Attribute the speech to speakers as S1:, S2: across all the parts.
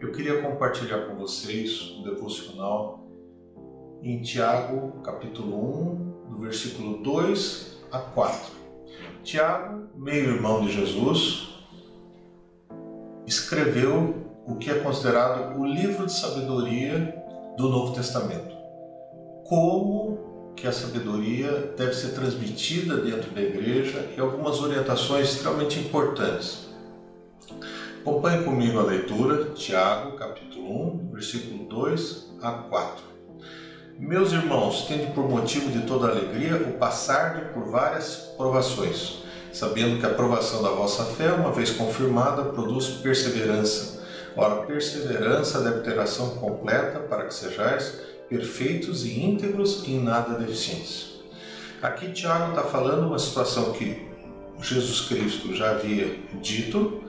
S1: Eu queria compartilhar com vocês um devocional em Tiago, capítulo 1, do versículo 2 a 4. Tiago, meio-irmão de Jesus, escreveu o que é considerado o livro de sabedoria do Novo Testamento. Como que a sabedoria deve ser transmitida dentro da igreja e algumas orientações extremamente importantes. Acompanhe comigo a leitura, Tiago, capítulo 1, versículo 2 a 4. Meus irmãos, tende por motivo de toda alegria o passar por várias provações, sabendo que a provação da vossa fé, uma vez confirmada, produz perseverança. Ora, perseverança deve ter ação completa para que sejais perfeitos e íntegros e em nada deficientes. Aqui Tiago está falando uma situação que Jesus Cristo já havia dito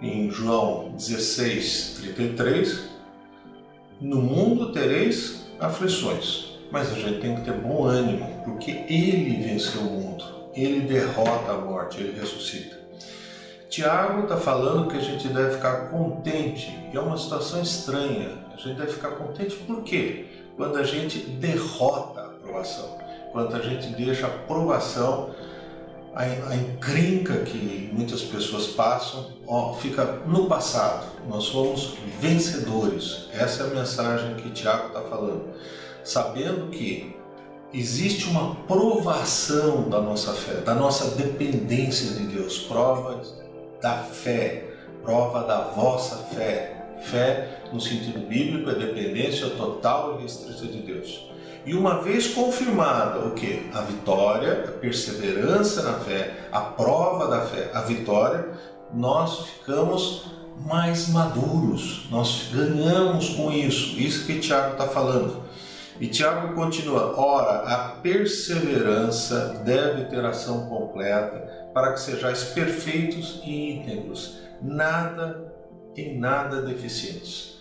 S1: em João 16, 33. No mundo tereis aflições, mas a gente tem que ter bom ânimo, porque Ele venceu o mundo, Ele derrota a morte, Ele ressuscita. Tiago está falando que a gente deve ficar contente, é uma situação estranha. A gente deve ficar contente por quê? Quando a gente derrota a aprovação, quando a gente deixa a aprovação, a, a encrenca que muitas pessoas passam, ó, fica no passado. Nós somos vencedores. Essa é a mensagem que Tiago está falando. Sabendo que existe uma provação da nossa fé, da nossa dependência de Deus, provas da fé, prova da vossa fé. Fé, no sentido bíblico, é dependência total e restrita de Deus. E uma vez confirmada o que? A vitória, a perseverança na fé, a prova da fé, a vitória, nós ficamos mais maduros, nós ganhamos com isso. Isso que Tiago está falando. E Tiago continua: ora, a perseverança deve ter ação completa para que sejais perfeitos e íntegros, nada em nada deficientes.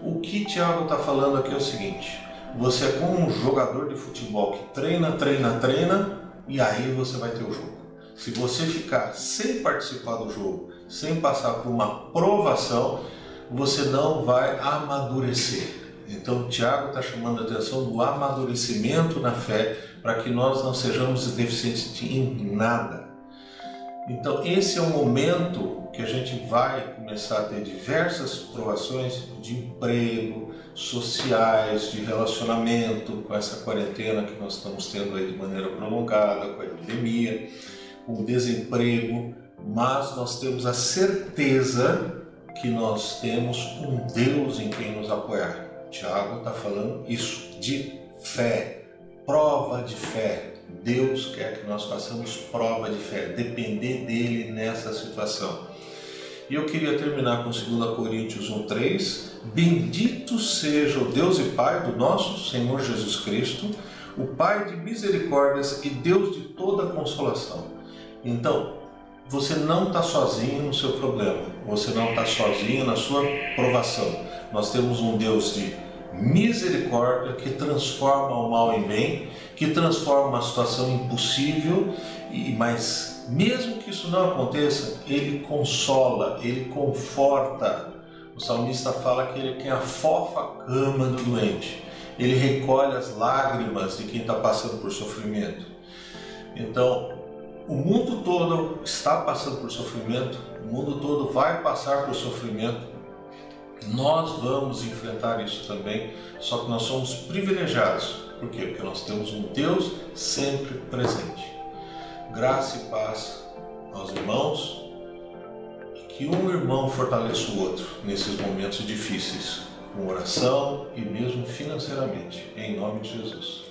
S1: O que Tiago está falando aqui é o seguinte: você é como um jogador de futebol que treina, treina, treina e aí você vai ter o jogo. Se você ficar sem participar do jogo, sem passar por uma provação, você não vai amadurecer. Então, Tiago está chamando a atenção do amadurecimento na fé para que nós não sejamos deficientes em nada. Então, esse é o momento que a gente vai começar a ter diversas provações de emprego, sociais, de relacionamento, com essa quarentena que nós estamos tendo aí de maneira prolongada, com a epidemia, com o desemprego, mas nós temos a certeza que nós temos um Deus em quem nos apoiar. Tiago está falando isso, de fé, prova de fé. Deus quer que nós façamos prova de fé, depender dele nessa situação. E eu queria terminar com 2 Coríntios 1,3: Bendito seja o Deus e Pai do nosso Senhor Jesus Cristo, o Pai de misericórdias e Deus de toda consolação. Então, você não está sozinho no seu problema, você não está sozinho na sua provação. Nós temos um Deus de misericórdia que transforma o mal em bem, que transforma uma situação impossível, e mas mesmo que isso não aconteça, ele consola, ele conforta. O salmista fala que ele tem a fofa cama do doente. Ele recolhe as lágrimas de quem está passando por sofrimento. Então, o mundo todo está passando por sofrimento, o mundo todo vai passar por sofrimento, nós vamos enfrentar isso também, só que nós somos privilegiados. Por quê? Porque nós temos um Deus sempre presente. Graça e paz aos irmãos que um irmão fortaleça o outro nesses momentos difíceis, com oração e mesmo financeiramente. Em nome de Jesus.